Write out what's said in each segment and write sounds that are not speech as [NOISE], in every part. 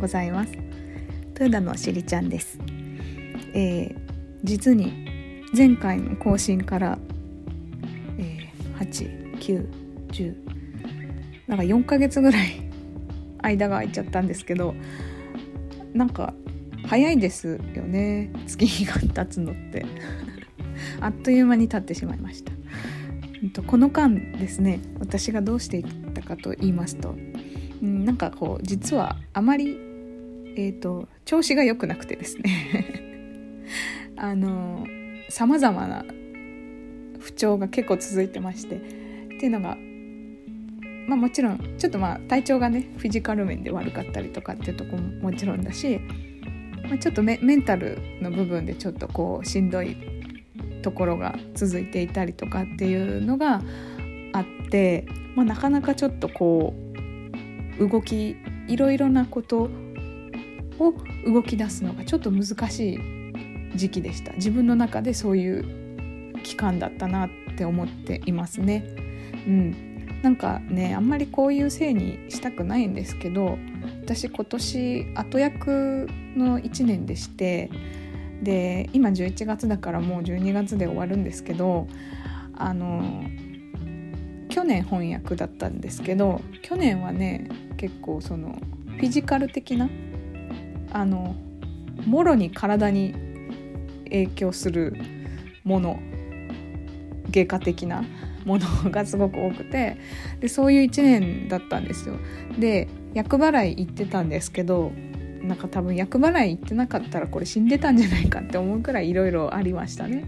ございます。トゥーダのしりちゃんです、えー、実に前回の更新から、えー、8910なんか4ヶ月ぐらい [LAUGHS] 間が空いちゃったんですけどなんか早いですよね。月日が経つのって。[LAUGHS] あっという間に経ってしまいました。この間ですね私がどうしていったかと言いますとなんかこう実はあまり、えーと、調子が良くなくてですね。[LAUGHS] あのさまざまな不調が結構続いてまして。っていうのがまあもちろんちょっとまあ体調がねフィジカル面で悪かったりとかっていうとこももちろんだし、まあ、ちょっとメンタルの部分でちょっとこうしんどいところが続いていたりとかっていうのがあって、まあ、なかなかちょっとこう動きいろいろなことを動き出すのがちょっと難しい時期でした自分の中でそういう期間だったなって思っていますね。うん、なんかねあんまりこういうせいにしたくないんですけど私今年後役の1年でしてで今11月だからもう12月で終わるんですけどあの去年翻訳だったんですけど去年はね結構そのフィジカル的なあのもろに体に影響するもの外科的なものがすごく多くてでそういう1年だったんですよ。で厄払い行ってたんですけどなんか多分厄払い行ってなかったらこれ死んでたんじゃないかって思うくらいいろいろありましたね。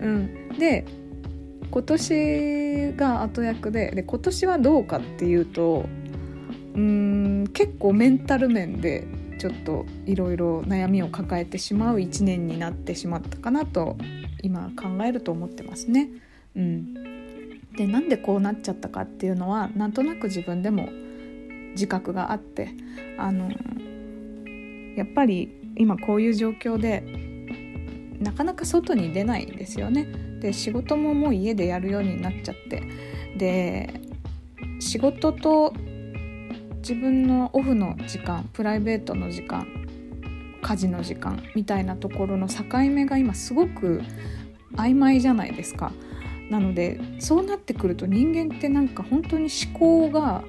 うん、で今年が後役でで今年はどうかっていうとうん結構メンタル面でちょっといろいろ悩みを抱えてしまう1年になってしまったかなと今考えると思ってますね。うん、でなんでこうなっちゃったかっていうのはなんとなく自分でも自覚があってあのやっぱり今こういう状況でなかなか外に出ないんですよね。で仕事ももう家でやるようになっちゃってで仕事と自分のオフの時間プライベートの時間家事の時間みたいなところの境目が今すごく曖昧じゃないですか。なのでそうなってくると人間ってなんか本当に思考が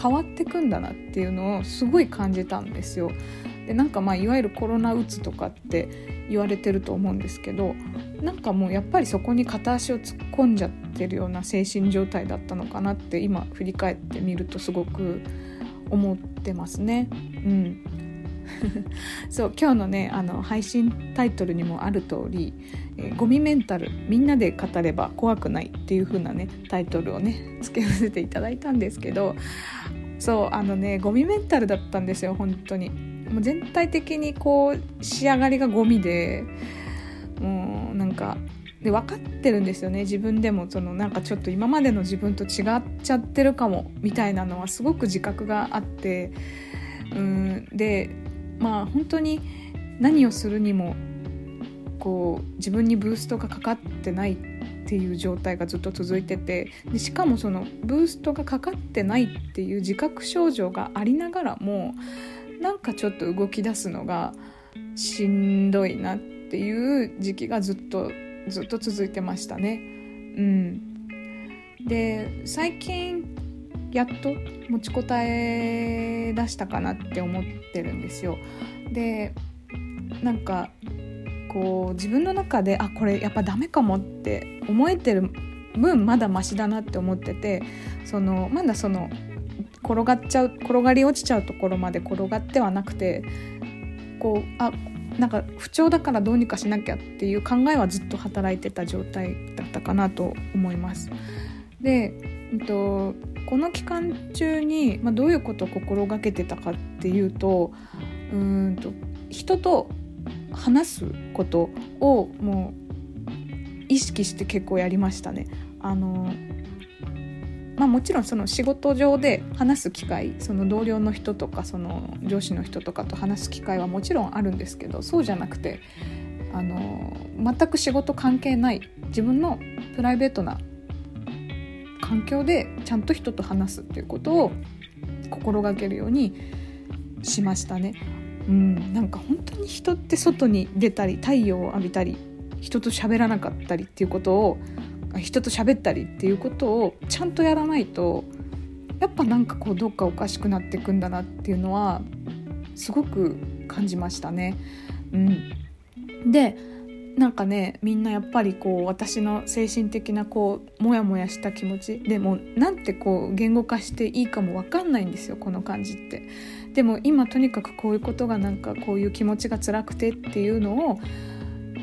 変わってくんだなっていうのをすごい感じたんですよ。でなんかまあいわゆるコロナうつとかって言われてると思うんですけどなんかもうやっぱりそこに片足を突っ込んじゃってるような精神状態だったのかなって今振り返ってみるとすごく思ってますね。うん [LAUGHS] そう今日のねあの配信タイトルにもある通り「えー、ゴミメンタルみんなで語れば怖くない」っていう風なねタイトルをね付けさせていただいたんですけどそうあのねゴミメンタルだったんですよ本当に。もう全体的にこう仕上がりがゴミでもうなんかで分かってるんですよね。自分でもそのなんかちょっと今までの自分と違っちゃってるかもみたいなのはすごく自覚があって。うん。でまあ本当に何をするにもこう自分にブーストがかかってないっていう状態がずっと続いてて。でしかもそのブーストがかかってないっていう自覚症状がありながらもなんかちょっと動き出すのがしんどいなっていう時期がずっとずっと続いてましたね。うん、で最近やっと持ちこたえ出したかなって思ってるんですよ。でなんかこう自分の中であこれやっぱダメかもって思えてる分まだマシだなって思っててそのまだその転がっちゃう転がり落ちちゃうところまで転がってはなくてこうあなんか不調だからどうにかしなきゃっていう考えはずっと働いてた状態だったかなと思います。で、えっと、この期間中に、まあ、どういうことを心がけてたかっていうとうんと人と話すことをもう意識して結構やりましたね。あのまあ、もちろんその仕事上で話す機会その同僚の人とかその上司の人とかと話す機会はもちろんあるんですけどそうじゃなくてあの全く仕事関係ない自分のプライベートな環境でちゃんと人と話すっていうことを心がけるようにしましたね。うん、なんか本当に人って外に出たり太陽を浴びたり人と喋らなかったりっていうことを人と喋ったりっていうことをちゃんとやらないとやっぱなんかこうどっかおかしくなっていくんだなっていうのはすごく感じましたね。うん、でなんかねみんなやっぱりこう私の精神的なこうモヤモヤした気持ちでもなんてこう言語化していいかも分かんないんですよこの感じって。でも今とにかくこういうことがなんかこういう気持ちが辛くてっていうのを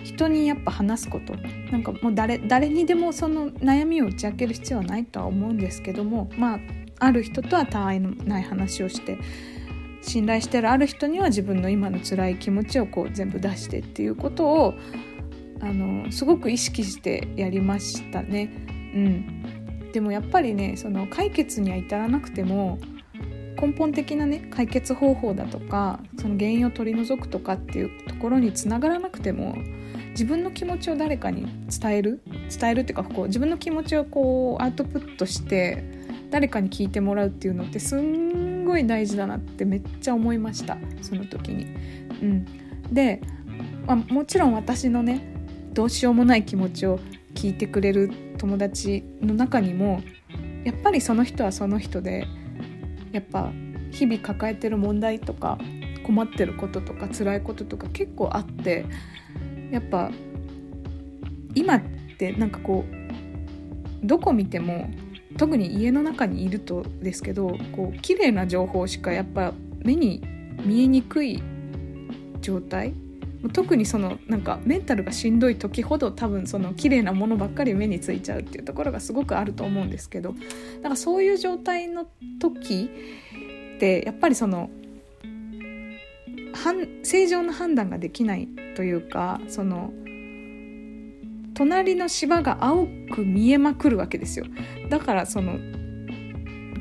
人にやっぱ話すことなんかもう誰誰にでもその悩みを打ち明ける必要はないとは思うんですけどもまあある人とは他愛のない話をして信頼してるある人には自分の今の辛い気持ちをこう全部出してっていうことをあのすごく意識してやりましたね。うん、でもやっぱりねその解決には至らなくても根本的なね解決方法だとかその原因を取り除くとかっていうところにつながらなくても自分の気持ちを誰かに伝える？伝えるっていうかこう自分の気持ちをこうアウトプットして誰かに聞いてもらうっていうのってすんごい大事だなってめっちゃ思いました。その時に。うん、で、まあ、もちろん私のねどうしようもない気持ちを聞いてくれる友達の中にもやっぱりその人はその人でやっぱ日々抱えてる問題とか困ってることとか辛いこととか結構あってやっぱ今ってなんかこうどこ見ても特に家の中にいるとですけどこう綺麗な情報しかやっぱ目に見えにくい状態。特にそのなんかメンタルがしんどい時ほど多分その綺麗なものばっかり目についちゃうっていうところがすごくあると思うんですけど。だかそういう状態の時ってやっぱりその正常な判断ができないというかその隣の芝が青く見えまくるわけですよ。だからその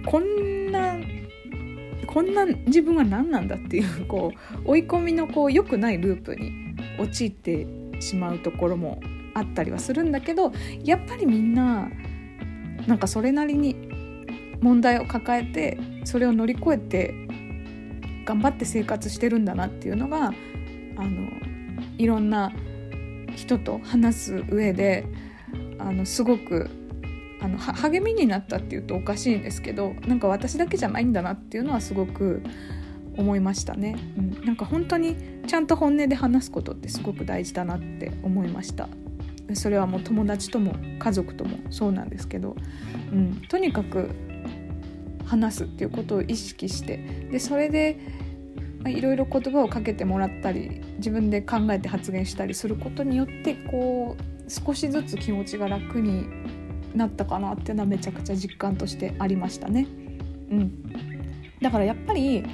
こんなこんな自分は何なんだっていうこう追い込みのこう良くないループに陥ってしまうところもあったりはするんだけどやっぱりみんななんかそれなりに問題を抱えてそれを乗り越えて頑張って生活してるんだなっていうのがあのいろんな人と話す上であのすごくあの励みになったっていうとおかしいんですけどなんか私だけじゃないんだなっていうのはすごく思いましたね、うん、なんか本当にちゃんと本音で話すことってすごく大事だなって思いました。それはもう友達とも家族ともそうなんですけど、うん、とにかく話すっていうことを意識してでそれでいろいろ言葉をかけてもらったり自分で考えて発言したりすることによってこう少しずつ気持ちが楽になったかなっていうのはめちゃくちゃ実感としてありましたね。うん、だからやっぱり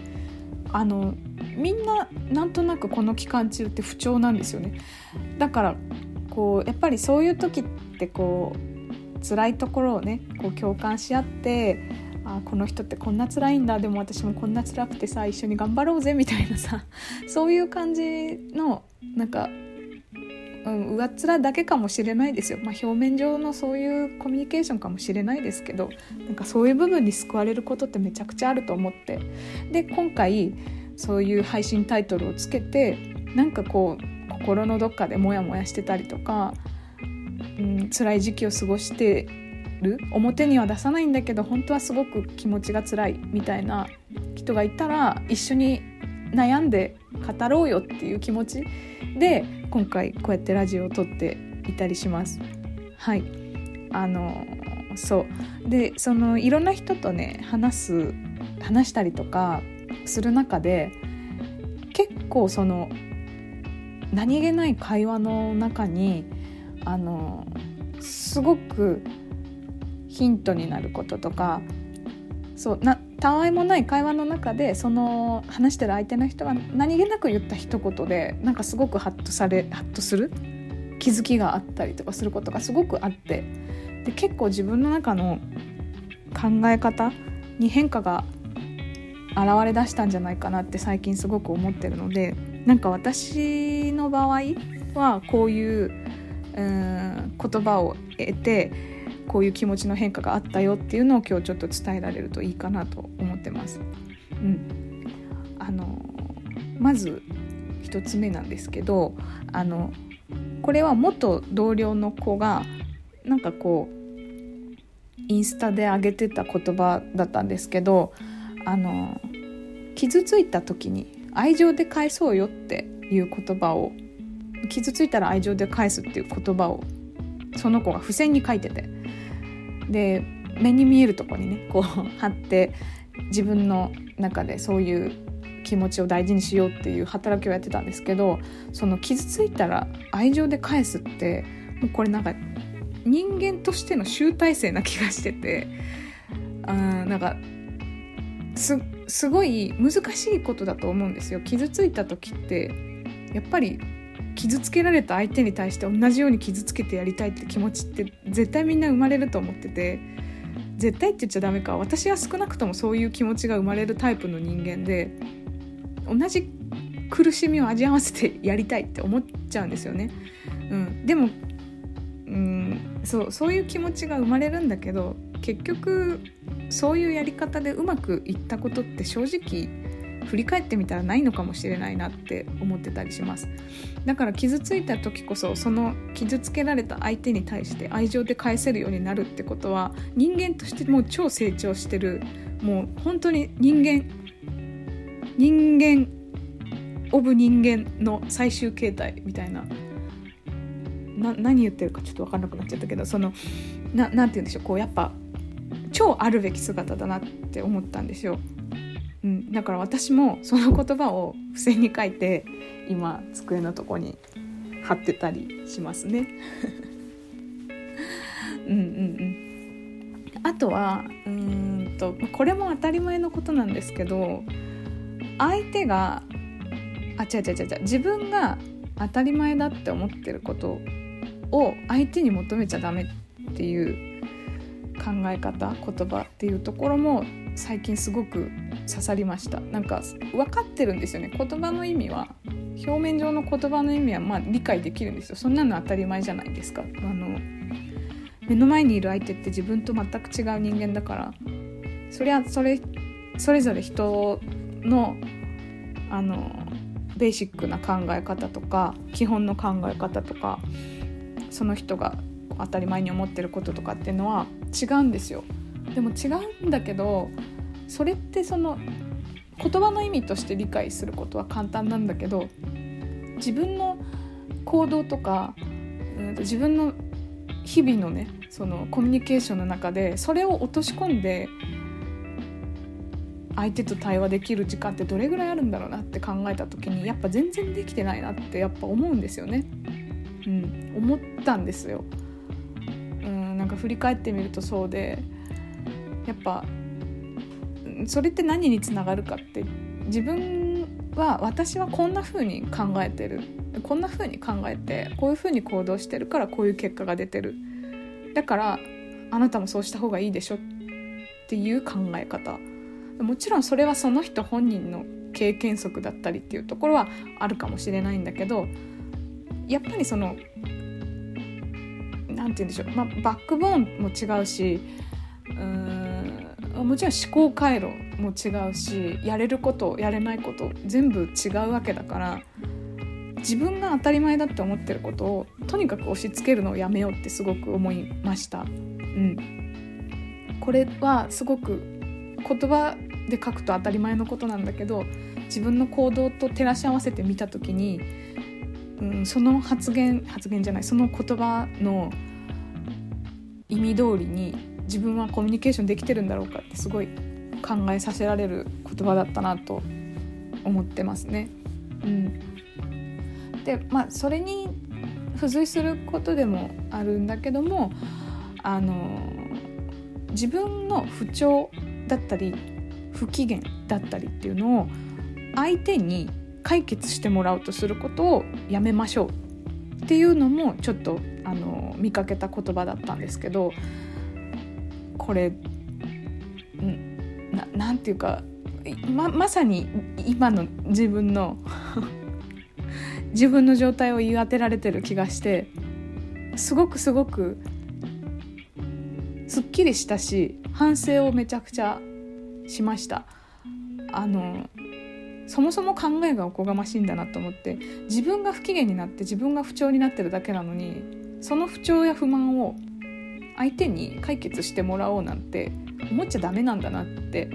あのみんななんとなくこの期間中って不調なんですよね。だからこうやっぱりそういう時ってこう辛いところをねこう共感し合ってあこの人ってこんな辛いんだ。でも私もこんな辛くてさ一緒に頑張ろうぜみたいなさ。[LAUGHS] そういう感じのなんかうん、上っ面だけかもしれないですよ、まあ、表面上のそういうコミュニケーションかもしれないですけどなんかそういう部分に救われることってめちゃくちゃあると思って。で今回そういう配信タイトルをつけてなんかこう心のどっかでモヤモヤしてたりとか、うん、辛い時期を過ごしてる？表には出さないんだけど本当はすごく気持ちが辛いみたいな人がいたら一緒に悩んで語ろうよっていう気持ちで今回こうやってラジオを撮っていたりします。はい。あのそう。でそのいろんな人とね話す話したりとかする中で結構その何気ない会話の中にあのすごくヒントになることとかそうなたわいもない会話の中でその話してる相手の人が何気なく言った一言でなんかすごくハッとされハッとする気づきがあったりとかすることがすごくあってで結構自分の中の考え方に変化が現れ出したんじゃないかなって最近すごく思ってるのでなんか私の場合はこういううん言葉を得てこういう気持ちの変化があったよっていうのを今日ちょっと伝えられるといいかなと思ってます。うん、あのまず1つ目なんですけどあのこれは元同僚の子がなんかこうインスタで上げてた言葉だったんですけどあの傷ついた時に愛情で返そうよっていう言葉を傷ついたら愛情で返すっていう言葉をその子が付箋に書いててで目に見えるとこにねこう [LAUGHS] 貼って自分の中でそういう気持ちを大事にしようっていう働きをやってたんですけどその傷ついたら愛情で返すってもうこれなんか人間としての集大成な気がしててあなんかすすごい難しいことだと思うんですよ。傷ついた時ってやっぱり傷つけられた相手に対して同じように傷つけてやりたいって気持ちって絶対みんな生まれると思ってて絶対って言っちゃダメか私は少なくともそういう気持ちが生まれるタイプの人間で同じ苦しみを味わわせてやりたいって思っちゃうんですよね。うん、でもうんそうそういう気持ちが生まれるんだけど結局そういうやり方でうまくいったことって正直振り返ってみたらないのかもしれないなって思ってたりします。だから傷ついた時こそその傷つけられた相手に対して愛情で返せるようになるってことは人間としてもう超成長してる。もう本当に人間人間オブ人間の最終形態みたいな。な何言ってるかちょっと分かんなくなっちゃったけどそのななて言うんでしょう。こうやっぱ超あるべき姿だなって思ったんですよ。うん、だから私もその言葉を付箋に書いて今机のとこに貼ってたりしますね。[LAUGHS] うんうんうん。あとはうんとこれも当たり前のことなんですけど相手があ違う違う違う自分が当たり前だって思ってることを相手に求めちゃダメっていう考え方言葉っていうところも最近すごく刺さりました。なんか分かってるんですよね。言葉の意味は表面上の言葉の意味はまあ理解できるんですよ。そんなの当たり前じゃないですか。あの目の前にいる相手って自分と全く違う人間だからそりゃそれそれぞれ人のあのベーシックな考え方とか基本の考え方とかその人が当たり前に思ってることとかっていうのは違うんですよ。でも違うんだけどそれってその言葉の意味として理解することは簡単なんだけど自分の行動とか自分の日々のねそのコミュニケーションの中でそれを落とし込んで相手と対話できる時間ってどれぐらいあるんだろうなって考えた時にやっぱ全然できてないなってやっぱ思うんですよね。うん、思ったんですよ。うんなんか振り返ってみるとそうでやっぱそれって何につながるかって自分は私はこんな風に考えてる。こんな風に考えてこういう風に行動してるからこういう結果が出てる。だからあなたもそうした方がいいでしょっていう考え方。もちろんそれはその人本人の経験則だったりっていうところはあるかもしれないんだけどやっぱりその何て言うんでしょう、まあ、バックボーンも違うしうんもちろん思考回路も違うしやれることやれないこと全部違うわけだから自分が当たり前だって思ってることをとにかく押し付けるのをやめようってすごく思いました。うん、これはすごく言葉で書くと当たり前のことなんだけど自分の行動と照らし合わせてみた時に、うん、その発言発言じゃないその言葉の意味通りに自分はコミュニケーションできてるんだろうかってすごい考えさせられる言葉だったなと思ってますね。うん、でまあそれに付随することでもあるんだけどもあの自分の不調だったり不機嫌だったりっていうのを相手に解決してもらおうとすることをやめましょうっていうのもちょっとあの見かけた言葉だったんですけどこれ何て言うかままさに今の自分の [LAUGHS] 自分の状態を言い当てられてる気がしてすごくすごくすっきりしたし反省をめちゃくちゃしました。あのそもそも考えがおこがましいんだなと思って自分が不機嫌になって自分が不調になってるだけなのにその不調や不満を相手に解決してもらおうなんて思っちゃダメなんだなって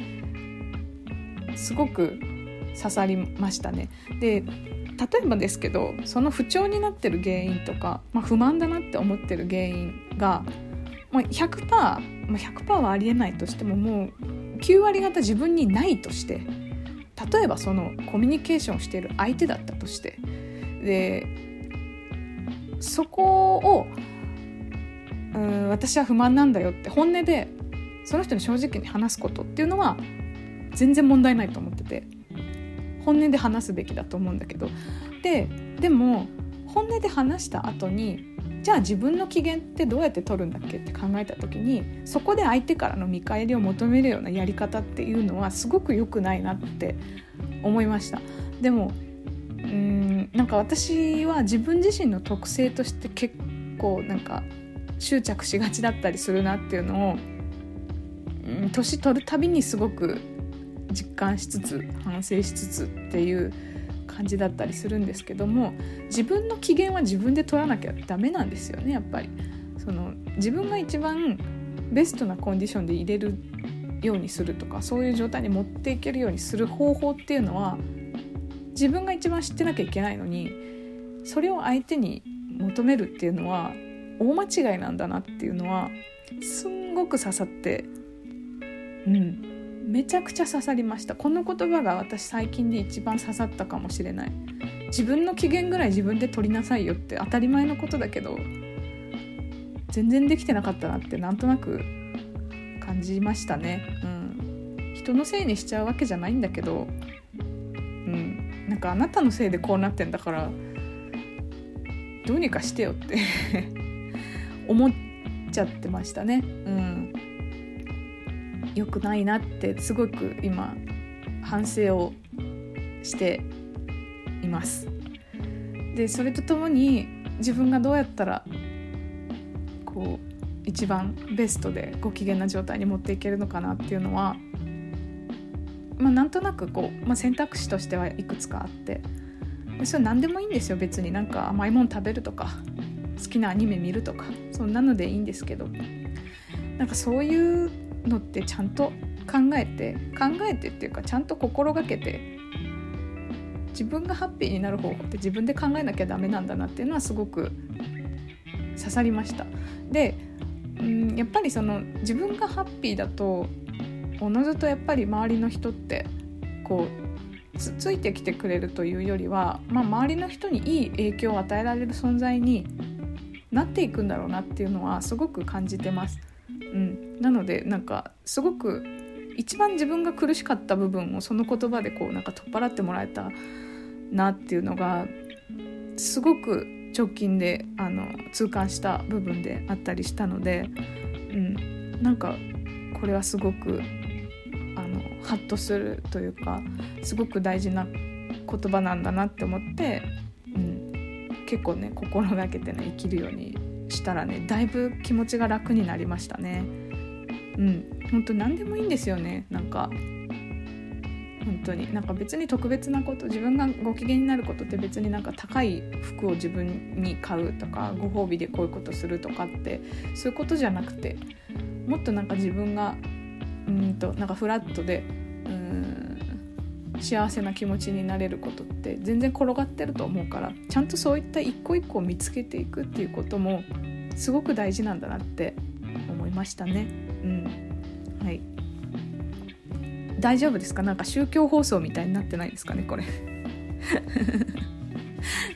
すごく刺さりましたね。で例えばですけどその不調になってる原因とか、まあ、不満だなって思ってる原因が、まあ、100%、まあ、100%はありえないとしてももう9割方自分にないとして例えばそのコミュニケーションしている相手だったとしてでそこをうん私は不満なんだよって本音でその人に正直に話すことっていうのは全然問題ないと思ってて本音で話すべきだと思うんだけど。ででも本音で話した後にじゃあ自分の機嫌ってどうやって取るんだっけって考えた時にそこで相手からの見返りを求めるようなやり方っていうのはすごく良くないなって思いました。でもうんなんか私は自分自身の特性として結構なんか執着しがちだったりするなっていうのを、うん、年取るたびにすごく実感しつつ反省しつつっていう感じだったりするんですけども自分の機嫌は自分で取らなきゃダメなんですよねやっぱり。その自分が一番ベストなコンディションで入れるようにするとかそういう状態に持っていけるようにする方法っていうのは自分が一番知ってなきゃいけないのにそれを相手に求めるっていうのは大間違いなんだなっていうのはすんごく刺さってうんめちゃくちゃ刺さりました。この言葉が私最近で一番刺さったかもしれない。自分の機嫌ぐらい自分で取りなさいよって当たり前のことだけど全然できてなかったなってなんとなく感じましたね。うん。人のせいにしちゃうわけじゃないんだけどうん。なんかあなたのせいでこうなってんだからどうにかしてよって。思っちゃってましたね。うん。良くないなってすごく今反省をしています。でそれとともに自分がどうやったらこう一番ベストでご機嫌な状態に持っていけるのかなっていうのは、まあ、なんとなくこう、まあ、選択肢としてはいくつかあって。それ何でもいいんですよ別に。なんか甘いもの食べるとか。好きなアニメ見るとかそんなのでいいんですけどなんかそういうのってちゃんと考えて考えてっていうかちゃんと心がけて自分がハッピーになる方法って自分で考えなきゃダメなんだなっていうのはすごく刺さりました。でうんやっぱりその自分がハッピーだとおのずとやっぱり周りの人ってこうつついてきてくれるというよりは、まあ、周りの人にいい影響を与えられる存在になっていくんだろうなっていうのはすごく感じてます。うん、なのでなんかすごく一番自分が苦しかった部分をその言葉でこうなんか取っ払ってもらえたなっていうのがすごく直近であの痛感した部分であったりしたので、うん、なんかこれはすごくあのハッとするというかすごく大事な言葉なんだなって思って、うん、結構ね心がけてね生きるようにしたらねだいぶ気持ちが楽になりましたね。うん。本当何でもいいんですよね。なんか本当に。なんか別に特別なこと自分がご機嫌になることって別になんか高い服を自分に買うとかご褒美でこういうことするとかってそういうことじゃなくてもっとなんか自分がうんとなんかフラットでうん幸せな気持ちになれることって全然転がってると思うからちゃんとそういった一個一個を見つけていくっていうこともすごく大事なんだなって思いましたね。うん、はい。大丈夫ですか？なんか宗教放送みたいになってないですかねこれ。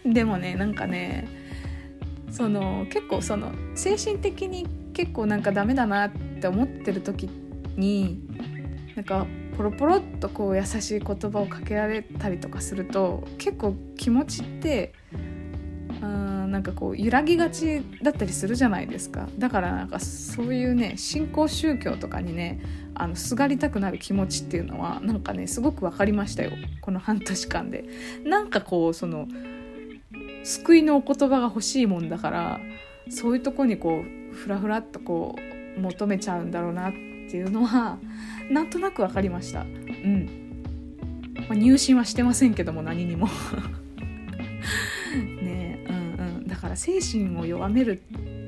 [LAUGHS] でもねなんかねその結構その精神的に結構なんかダメだなって思ってる時になんかポロポロっとこう優しい言葉をかけられたりとかすると結構気持ちってうんなんかこう揺らぎがちだったりするじゃないですか。だからなんかそういうね新興宗教とかにねあのすがりたくなる気持ちっていうのはなんかねすごく分かりましたよ。この半年間で。なんかこうその救いのお言葉が欲しいもんだからそういうとこにこうふらふらっとこう求めちゃうんだろうなっていうのはなんとなく分かりました。うん。まあ、入信はしてませんけども何にも。[LAUGHS] ねうんうん。だから精神を弱める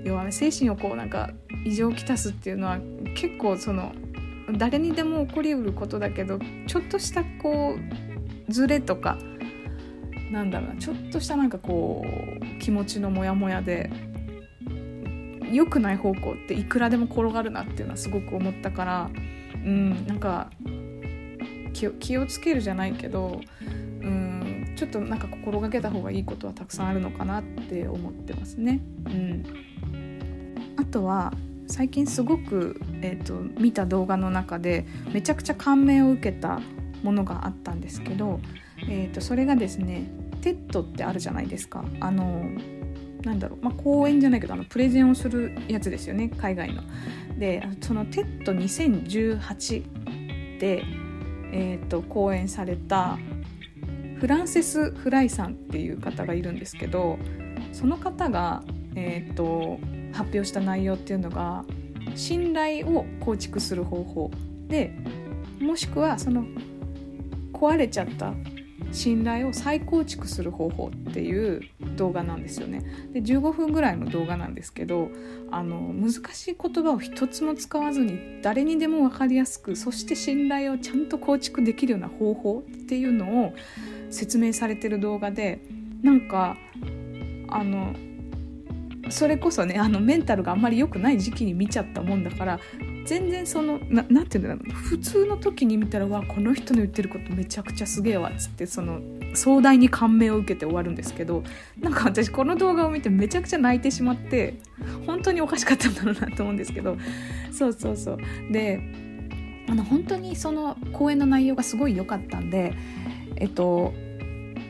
弱め精神をこうなんか異常をきたすっていうのは結構その誰にでも起こりうることだけどちょっとしたこうズレとかなんだろうなちょっとしたなんかこう気持ちのモヤモヤで良くない方向っていくらでも転がるなっていうのはすごく思ったからうんなんか気をつけるじゃないけどうんちょっとなんか心がけた方がいいことはたくさんあるのかなって思ってますね。うん、あとは最近すごく、えーと、見た動画の中でめちゃくちゃ感銘を受けたものがあったんですけど、えーと、それがですね TED ってあるじゃないですかあのなんだろう、まあ、講演じゃないけどあのプレゼンをするやつですよね海外の。でそのテッド2018で、えーと、講演されたフランセス・フライさんっていう方がいるんですけどその方が、えーと発表した内容っていうのが信頼を構築する方法でもしくはその壊れちゃった信頼を再構築する方法っていう動画なんですよね。で15分ぐらいの動画なんですけどあの難しい言葉を一つも使わずに誰にでも分かりやすくそして信頼をちゃんと構築できるような方法っていうのを説明されてる動画でなんかあのそれこそねあのメンタルがあんまり良くない時期に見ちゃったもんだから全然そのななんていうんだろう。普通の時に見たらわこの人の言ってることめちゃくちゃすげえわっつってその壮大に感銘を受けて終わるんですけどなんか私この動画を見てめちゃくちゃ泣いてしまって本当におかしかったんだろうなと思うんですけどそうそうそう。であの本当にその講演の内容がすごい良かったんでえっと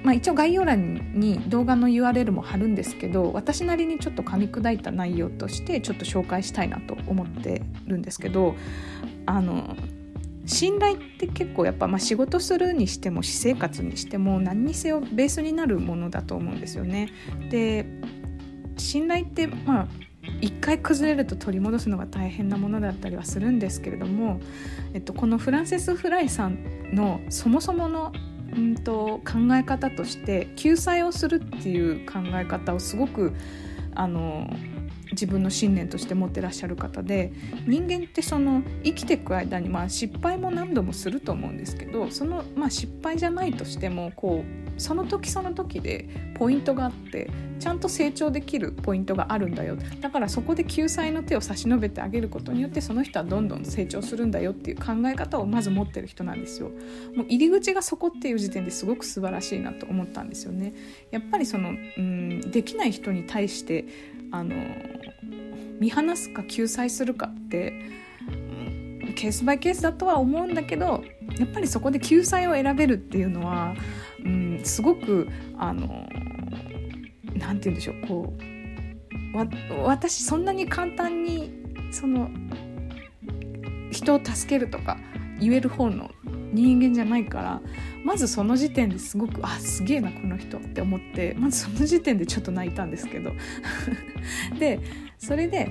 まあ、一応概要欄に動画の URL も貼るんですけど私なりにちょっと噛み砕いた内容としてちょっと紹介したいなと思ってるんですけどあの信頼って結構やっぱ、まあ、仕事するにしても私生活にしても何にせよベースになるものだと思うんですよね。で信頼ってまあ一回崩れると取り戻すのが大変なものだったりはするんですけれども、えっと、このフランセス・フライさんのそもそものうんと考え方として救済をするっていう考え方をすごくあの自分の信念として持ってらっしゃる方で人間ってその生きていく間に、まあ、失敗も何度もすると思うんですけどその、まあ、失敗じゃないとしてもこうその時その時でポイントがあってちゃんと成長できるポイントがあるんだよだからそこで救済の手を差し伸べてあげることによってその人はどんどん成長するんだよっていう考え方をまず持ってる人なんですよ。もう入り口がそこっていう時点ですごく素晴らしいなと思ったんですよね。やっぱりそのうんできない人に対してあの見放すか救済するかって、うん、ケースバイケースだとは思うんだけどやっぱりそこで救済を選べるっていうのは、うん、すごくあのなんて言うんでしょう。こうわ私そんなに簡単にその人を助けるとか言える方の人間じゃないからまずその時点ですごくあすげえなこの人って思ってまずその時点でちょっと泣いたんですけど。[LAUGHS] でそれで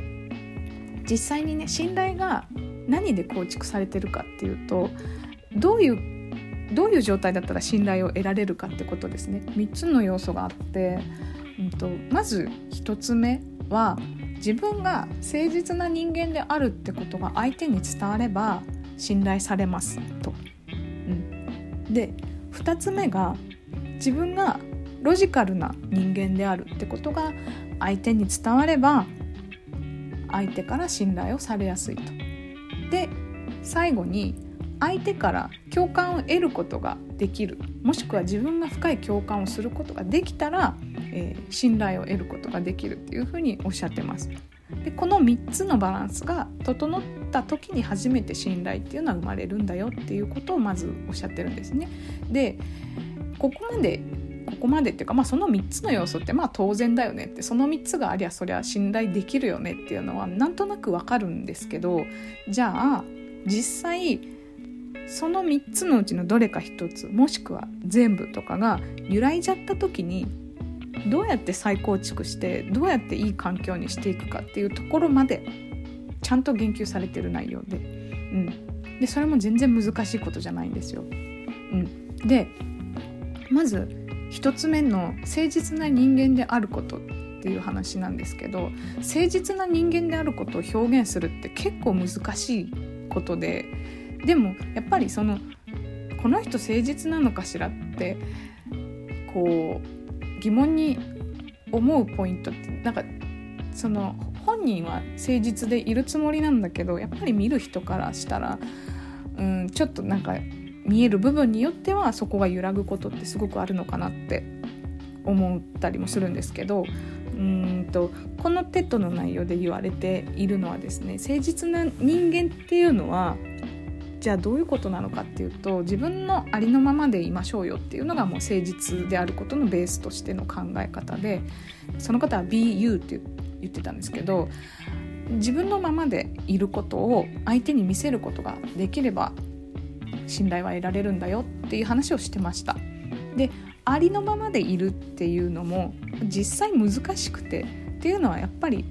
実際にね信頼が何で構築されてるかっていうとどういうどういう状態だったら信頼を得られるかってことですね3つの要素があって、うんと、まず1つ目は自分が誠実な人間であるってことが相手に伝われば信頼されますと。うん、で2つ目が自分がロジカルな人間であるってことが相手に伝われば相手から信頼をされやすいと。で最後に相手から共感を得ることができるもしくは自分が深い共感をすることができたら、えー、信頼を得ることができるっていうふうにおっしゃってます。でこの3つのバランスが整った時に初めて信頼っていうのは生まれるんだよっていうことをまずおっしゃってるんですね。でここまでここまでっていうか、まあ、その3つの要素ってまあ当然だよねってその3つがありゃそりゃ信頼できるよねっていうのはなんとなくわかるんですけどじゃあ実際その3つのうちのどれか1つもしくは全部とかが揺らいじゃった時にどうやって再構築してどうやっていい環境にしていくかっていうところまでちゃんと言及されてる内容で,、うん、でそれも全然難しいことじゃないんですよ。うん、でまず1つ目の誠実な人間であることっていう話なんですけど誠実な人間であることを表現するって結構難しいことででもやっぱりそのこの人誠実なのかしらってこう疑問に思うポイントってなんかその本人は誠実でいるつもりなんだけどやっぱり見る人からしたら、うん、ちょっとなんか見える部分によってはそこが揺らぐことってすごくあるのかなって思ったりもするんですけどうんとこの TED の内容で言われているのはですね誠実な人間っていうのはじゃあどういうことなのかっていうと自分のありのままでいましょうよっていうのがもう誠実であることのベースとしての考え方でその方は BU って言ってたんですけど自分のままでいることを相手に見せることができれば信頼は得られるんだよっていう話をしてました。でありのままでいるっていうのも実際難しくてっていうのはやっぱり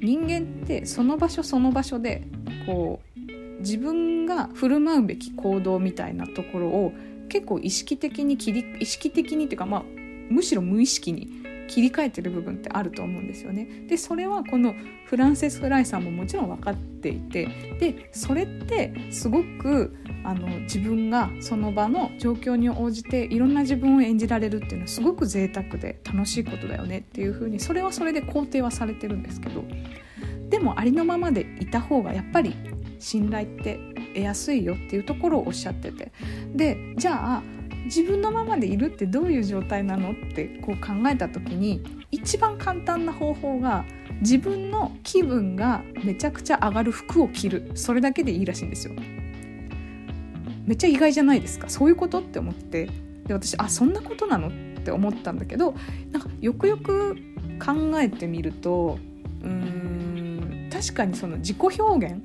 人間ってその場所その場所でこう自分が振る舞うべき行動みたいなところを結構意識的に切り意識的にっていうかまあむしろ無意識に切り替えてる部分ってあると思うんですよね。でそれはこのフランセス・フライさんももちろん分かっていてでそれってすごくあの自分がその場の状況に応じていろんな自分を演じられるっていうのはすごく贅沢で楽しいことだよねっていうふうにそれはそれで肯定はされてるんですけどでもありのままでいた方がやっぱり信頼って得やすいよっていうところをおっしゃってて。でじゃあ自分のままでいるってどういう状態なのってこう考えた時に一番簡単な方法が自分の気分がめちゃくちゃ上がる服を着る。それだけでいいらしいんですよ。めっちゃ意外じゃないですか。そういうことって思って。で私あそんなことなのって思ったんだけどなんかよくよく考えてみるとうーん確かにその自己表現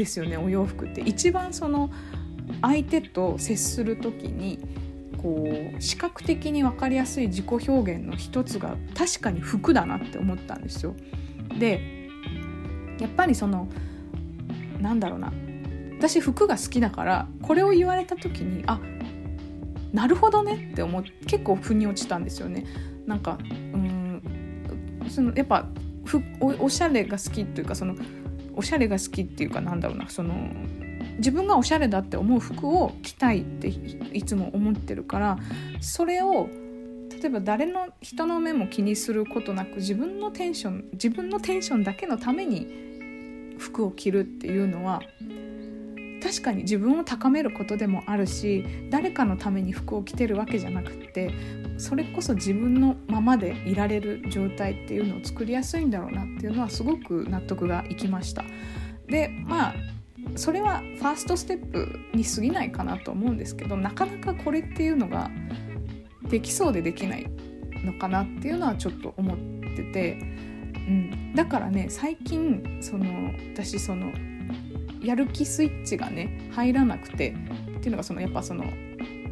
ですよねお洋服って一番その相手と接する時にこう視覚的に分かりやすい自己表現の一つが確かに服だなって思ったんですよ。でやっぱりそのなんだろうな私服が好きだからこれを言われた時にあなるほどねって思って結構腑に落ちたんですよね。なんかうんそのやっぱおしゃれが好きっていうかそのおしゃれが好きっていうかなんだろうなその自分がおしゃれだって思う服を着たいっていつも思ってるからそれを例えば誰の人の目も気にすることなく自分のテンション自分のテンションだけのために服を着るっていうのは確かに自分を高めることでもあるし誰かのために服を着てるわけじゃなくってそれこそ自分のままでいられる状態っていうのを作りやすいんだろうなっていうのはすごく納得がいきました。でまあそれはファーストステップに過ぎないかなと思うんですけどなかなかこれっていうのができそうでできないのかなっていうのはちょっと思ってて、うん、だからね最近その私そのやる気スイッチがね入らなくてっていうのがそのやっぱその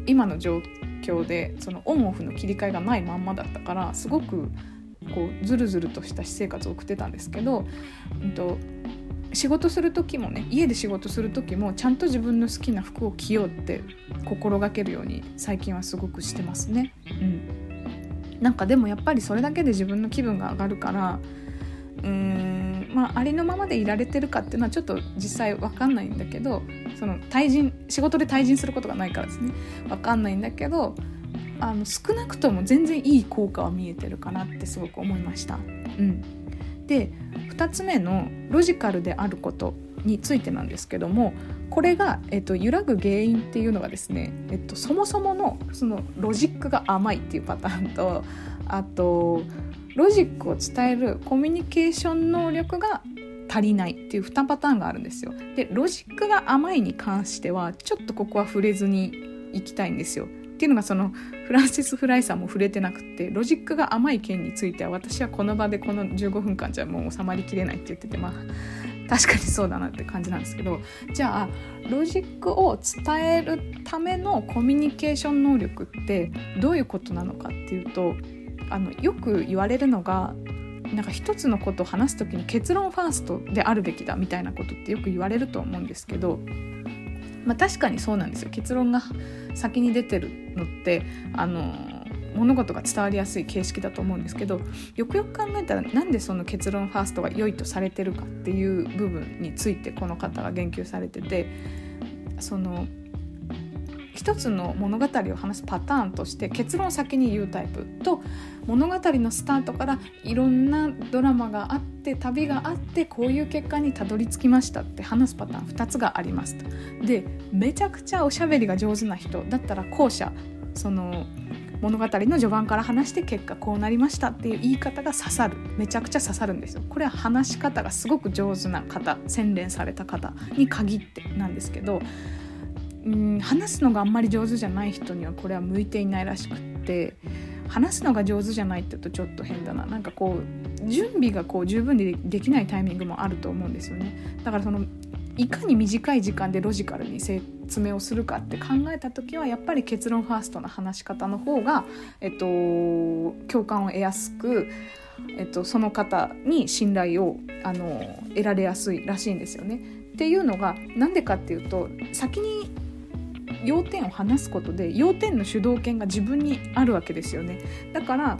今の状況でそのオンオフの切り替えがないまんまだったからすごくこうズルズルとした私生活を送ってたんですけど、うんと、仕事する時もね家で仕事する時もちゃんと自分の好きな服を着ようって心がけるように最近はすごくしてますね。うん、なんかでもやっぱりそれだけで自分の気分が上がるからうーんまあありのままでいられてるかっていうのはちょっと実際分かんないんだけどその対人仕事で対人することがないからですね分かんないんだけどあの少なくとも全然いい効果は見えてるかなってすごく思いました。うん、で2つ目のロジカルであることについてなんですけどもこれが、えっと、揺らぐ原因っていうのがですね、えっと、そもそものそのロジックが甘いっていうパターンとあとロジックを伝えるコミュニケーション能力が足りないっていう2パターンがあるんですよ。でロジックが甘いに関してはちょっとここは触れずにいきたいんですよ。っていうのがそのフランシス・フライさんも触れてなくてロジックが甘い件については私はこの場でこの15分間じゃもう収まりきれないって言っててまあ確かにそうだなって感じなんですけどじゃあロジックを伝えるためのコミュニケーション能力ってどういうことなのかっていうとあのよく言われるのがなんか一つのことを話す時に結論ファーストであるべきだみたいなことってよく言われると思うんですけど、まあ、確かにそうなんですよ。結論が先に出てるのってあの物事が伝わりやすい形式だと思うんですけどよくよく考えたらなんでその結論ファーストが良いとされてるかっていう部分についてこの方が言及されててその一つの物語を話すパターンとして結論を先に言うタイプと物語のスタートからいろんなドラマがあって旅があってこういう結果にたどり着きましたって話すパターン2つがありますと。でめちゃくちゃおしゃべりが上手な人だったら後者その物語の序盤から話して結果こうなりましたっていう言い方が刺さるめちゃくちゃ刺さるんですよこれは話し方がすごく上手な方洗練された方に限ってなんですけどうん話すのがあんまり上手じゃない人にはこれは向いていないらしくって話すのが上手じゃないって言うとちょっと変だななんかこう準備がこう十分にできないタイミングもあると思うんですよねだからそのいかに短い時間でロジカルに説明をするかって考えた時はやっぱり結論ファーストな話し方の方が、えっと、共感を得やすく、えっと、その方に信頼をあの得られやすいらしいんですよね。っていうのが何でかっていうと先に要点を話すことで要点の主導権が自分にあるわけですよね。だから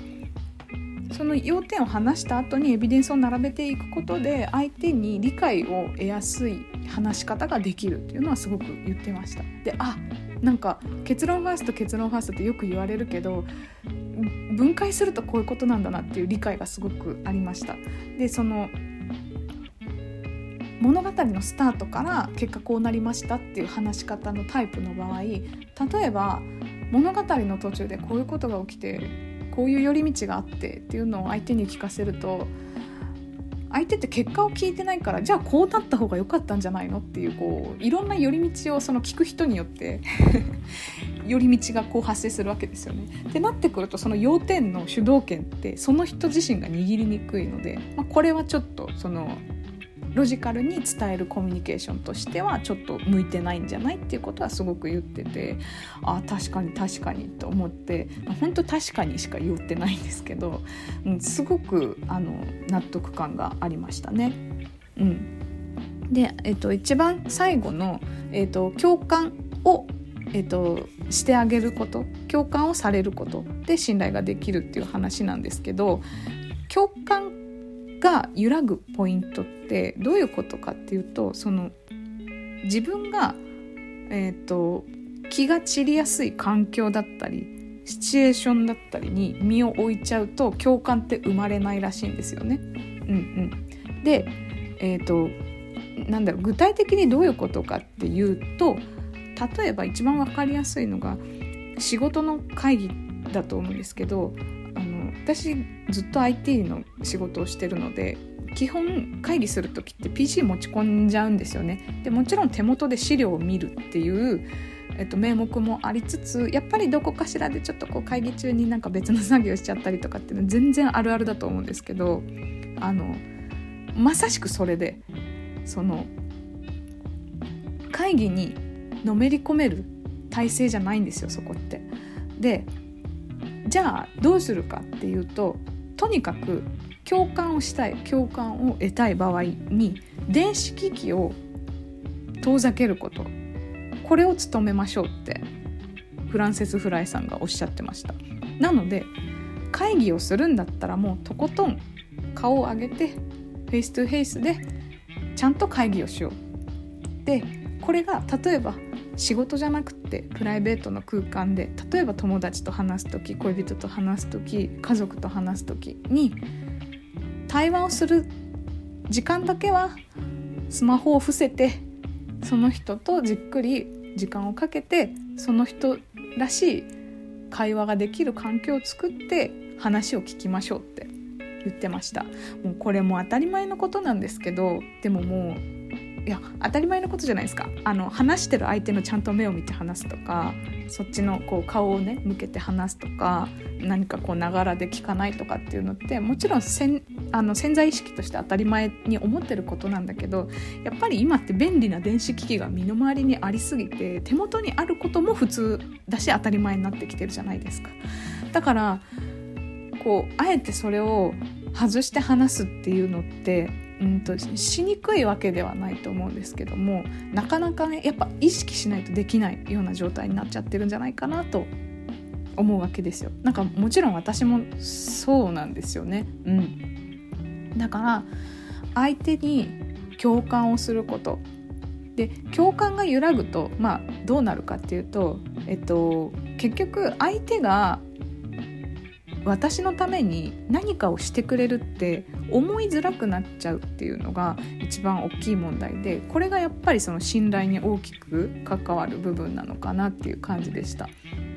その要点を話した後にエビデンスを並べていくことで相手に理解を得やすい話し方ができるっていうのはすごく言ってました。であなんか結論ファースト結論ファーストってよく言われるけど分解するとこういうことなんだなっていう理解がすごくありました。でその物語のスタートから結果こうなりましたっていう話し方のタイプの場合例えば物語の途中でこういうことが起きてこういう寄り道があってっていうのを相手に聞かせると相手って結果を聞いてないからじゃあこうなった方が良かったんじゃないのっていうこういろんな寄り道をその聞く人によって [LAUGHS] 寄り道がこう発生するわけですよね。ってなってくるとその要点の主導権ってその人自身が握りにくいので、まあ、これはちょっとそのロジカルに伝えるコミュニケーションとしてはちょっと向いてないんじゃないっていうことはすごく言っててあ確かに確かにと思って本当確かにしか言ってないんですけど、うん、すごくあの納得感がありましたね。うん、で、えっと、一番最後の、えっと、共感をえっと、してあげること共感をされることで信頼ができるっていう話なんですけど共感が揺らぐポイントってどういうことかっていうとその自分が、えーと、気が散りやすい環境だったりシチュエーションだったりに身を置いちゃうと共感って生まれないらしいんですよね。うんうん、で、えーと、なんだろう具体的にどういうことかっていうと例えば一番分かりやすいのが仕事の会議だと思うんですけど私ずっと IT の仕事をしてるので基本会議する時って PC 持ち込んじゃうんですよねでもちろん手元で資料を見るっていうえっと、名目もありつつやっぱりどこかしらでちょっとこう会議中になんか別の作業しちゃったりとかっていうのは全然あるあるだと思うんですけどあのまさしくそれでその会議にのめり込める体制じゃないんですよそこって。でじゃあどうするかっていうととにかく共感をしたい共感を得たい場合に電子機器を遠ざけること。これを努めましょうってフランセス・フライさんがおっしゃってました。なので会議をするんだったらもうとことん顔を上げて face to face でちゃんと会議をしよう。でこれが例えば仕事じゃなくてプライベートの空間で例えば友達と話す時恋人と話す時家族と話す時に対話をする時間だけはスマホを伏せてその人とじっくり時間をかけてその人らしい会話ができる環境を作って話を聞きましょうって言ってました。もうこれも当たり前のことなんですけどでももういや当たり前のことじゃないですかあの話してる相手のちゃんと目を見て話すとかそっちのこう顔をね向けて話すとか何かこうながらで聞かないとかっていうのってもちろんせんあの潜在意識として当たり前に思ってることなんだけどやっぱり今って便利な電子機器が身の回りにありすぎて手元にあることも普通だし当たり前になってきてるじゃないですか。だからこうあえてそれを外して話すっていうのってうんとしにくいわけではないと思うんですけどもなかなかねやっぱ意識しないとできないような状態になっちゃってるんじゃないかなと思うわけですよ。なんかもちろん私もそうなんですよね。うん、だから相手に共感をすることで共感が揺らぐと、まあ、どうなるかっていうと、えっと、結局相手が私のために何かをしてくれるって思いづらくなっちゃうっていうのが一番大きい問題でこれがやっぱりその信頼に大きく関わる部分なのかなっていう感じでした。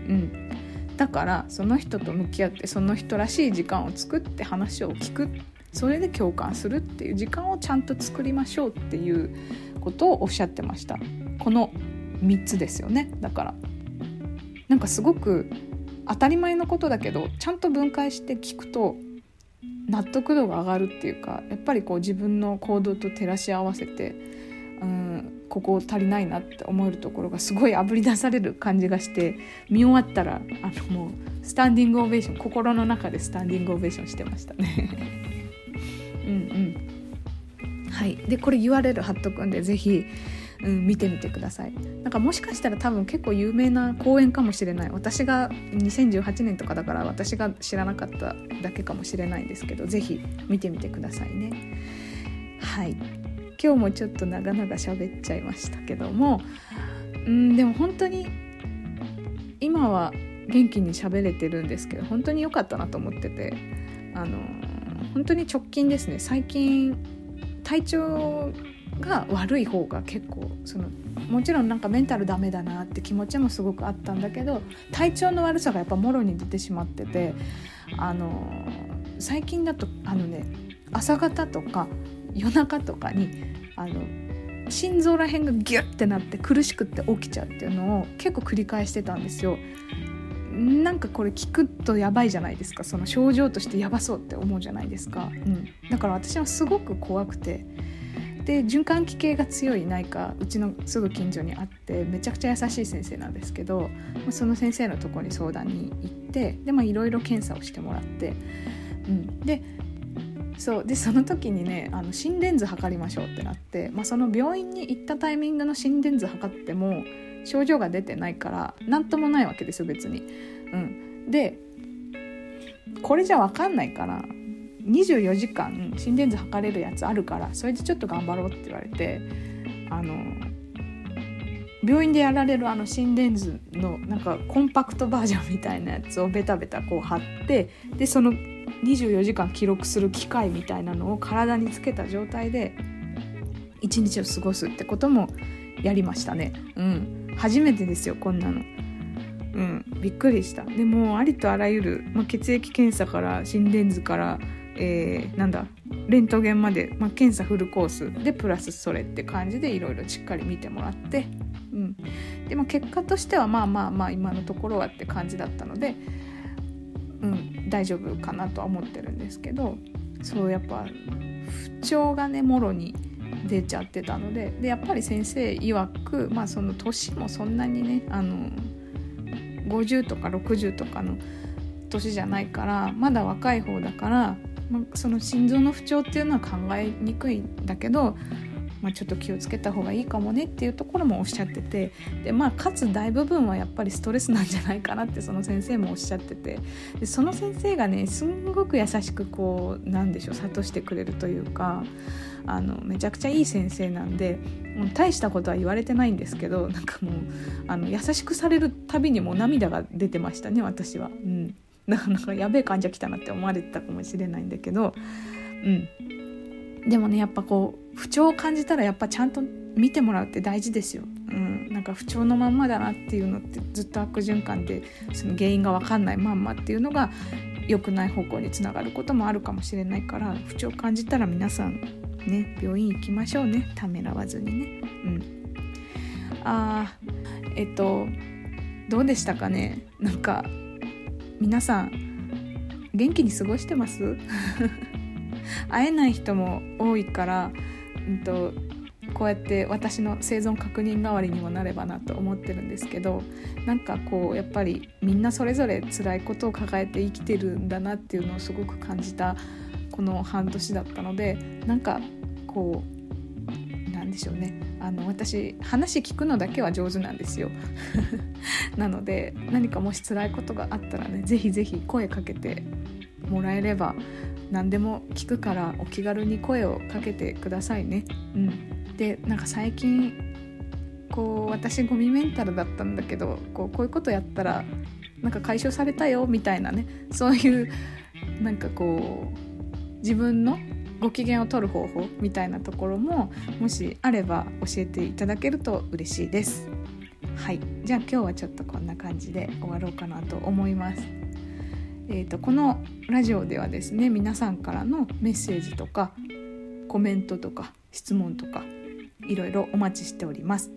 うん、だからその人と向き合ってその人らしい時間を作って話を聞く。それで共感するっていう時間をちゃんと作りましょうっていうことをおっしゃってました。この3つですよね。だから。なんかすごく当たり前のことだけどちゃんと分解して聞くと納得度が上がるっていうかやっぱりこう自分の行動と照らし合わせてうんここ足りないなって思えるところがすごいあぶり出される感じがして見終わったらあのもうスタンディングオベーション心の中でスタンディングオベーションしてましたね。[LAUGHS] うんうん。はい。でこれ URL 貼っとくんで是非うん、見てみてください。なんかもしかしたら多分結構有名な公演かもしれない。私が2018年とかだから私が知らなかっただけかもしれないんですけど是非見てみてくださいね。はい。今日もちょっと長々喋っちゃいましたけどもうんでも本当に今は元気に喋れてるんですけど本当に良かったなと思っててあの本当に直近ですね。最近体調が悪い方が結構そのもちろんなんかメンタルダメだなって気持ちもすごくあったんだけど体調の悪さがやっぱもろに出てしまっててあの最近だとあのね朝方とか夜中とかにあの心臓ら辺がギュッてなって苦しくって起きちゃうっていうのを結構繰り返してたんですよ。なんかこれ聞くとやばいじゃないですか。その症状としてやばそうって思うじゃないですか、うん、だから私はすごく怖くてで循環器系が強い内科うちのすぐ近所にあってめちゃくちゃ優しい先生なんですけどその先生のとこに相談に行ってでいろいろ検査をしてもらって、うん、でそう。でその時にねあの心電図測りましょうってなって、まあ、その病院に行ったタイミングの心電図測っても症状が出てないから何ともないわけですよ別に。うん、でこれじゃ分かんないから24時間心電図測れるやつあるからそれでちょっと頑張ろうって言われてあの病院でやられるあの心電図のなんかコンパクトバージョンみたいなやつをベタベタこう貼ってでその24時間記録する機械みたいなのを体につけた状態で一日を過ごすってこともやりましたね。うん、初めてですよこんなの。うん、びっくりしたでもありとあらゆる、まあ、血液検査から心電図からえー、なんだレントゲンまで、まあ、検査フルコースでプラスそれって感じでいろいろしっかり見てもらって、うん、でも結果としてはまあまあまあ今のところはって感じだったので、うん、大丈夫かなとは思ってるんですけどそうやっぱ不調がねもろに出ちゃってたのででやっぱり先生曰く、まあ、その年もそんなにねあの50とか60とかの年じゃないからまだ若い方だからまあ、その心臓の不調っていうのは考えにくいんだけど、まあ、ちょっと気をつけた方がいいかもねっていうところもおっしゃっててで、まあ、かつ大部分はやっぱりストレスなんじゃないかなってその先生もおっしゃっててでその先生がねすんごく優しくこうなんでしょう諭してくれるというか。あのめちゃくちゃいい先生なんでもう大したことは言われてないんですけどなんかもうあの優しくされるたびにもう涙が出てましたね私は。うんなかなかやべえ患者来たなって思われてたかもしれないんだけど、うん、でもねやっぱこう不調を感じたらやっぱちゃんと見てもらうって大事ですよ。うん、なんか不調のまんまだなっていうのってずっと悪循環でその原因が分かんないまんまっていうのが良くない方向につながることもあるかもしれないから不調を感じたら皆さんね病院行きましょうねためらわずにね。うん、あえっとどうでしたかね？なんか皆さん元気に過ごしてます？[LAUGHS] 会えない人も多いから、うんと、こうやって私の生存確認代わりにもなればなと思ってるんですけどなんかこうやっぱりみんなそれぞれ辛いことを抱えて生きてるんだなっていうのをすごく感じたこの半年だったのでなんかこうなんでしょうね。あの私話聞くのだけは上手なんですよ [LAUGHS] なので何かもし辛いことがあったらね是非是非声かけてもらえれば何でも聞くからお気軽に声をかけてくださいね。うん、でなんか最近こう私ゴミメンタルだったんだけどこうこういうことやったらなんか解消されたよみたいなねそういうなんかこう自分のご機嫌を取る方法みたいなところももしあれば教えていただけると嬉しいです。はいじゃあ今日はちょっとこんな感じで終わろうかなと思います。えーと、このラジオではですね皆さんからのメッセージとかコメントとか質問とかいろいろお待ちしております。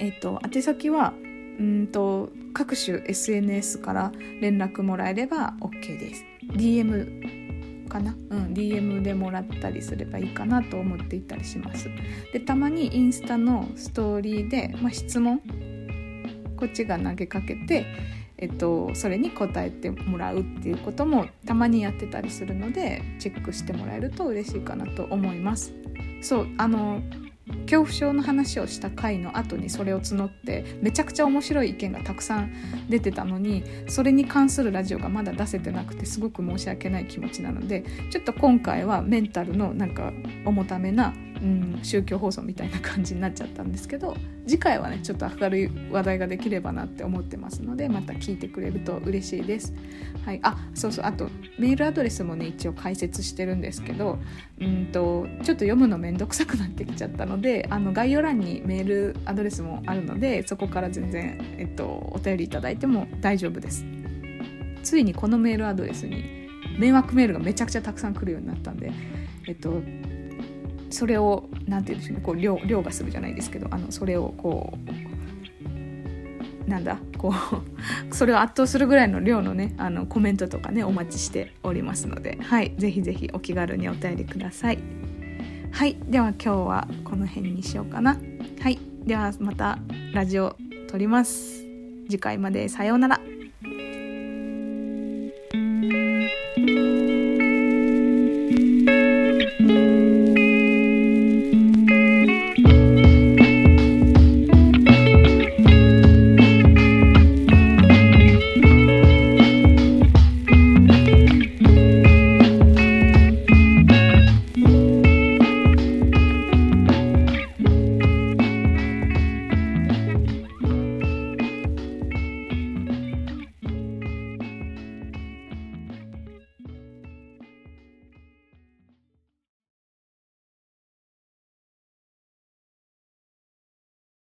えっ、ー、と宛先はうんと各種 SNS から連絡もらえれば OK です。DM かな？うん DM でもらったりすればいいかなと思っていたりします。でたまにインスタのストーリーで、まあ、質問？こっちが投げかけてえっと、それに答えてもらうっていうこともたまにやってたりするのでチェックしてもらえると嬉しいかなと思います。そうあの恐怖症の話をした回の後にそれを募ってめちゃくちゃ面白い意見がたくさん出てたのにそれに関するラジオがまだ出せてなくてすごく申し訳ない気持ちなのでちょっと今回はメンタルのなんか重ためなうん、宗教放送みたいな感じになっちゃったんですけど次回はねちょっと明るい話題ができればなって思ってますのでまた聞いてくれると嬉しいです。はい、あそうそうあとメールアドレスもね一応解説してるんですけどうんとちょっと読むのめんどくさくなってきちゃったのであの概要欄にメールアドレスもあるのでそこから全然、えっと、お便りいただいても大丈夫です。ついにこのメールアドレスに迷惑メールがめちゃくちゃたくさん来るようになったんで、えっと、それを何て言うんでしょうねこう凌凌駕するじゃないですけどあのそれをこうなんだこう [LAUGHS] それを圧倒するぐらいの量のねあのコメントとかねお待ちしておりますのではい是非是非お気軽にお便りください。はいでは今日はこの辺にしようかな。はいではまたラジオ撮ります。次回までさようなら。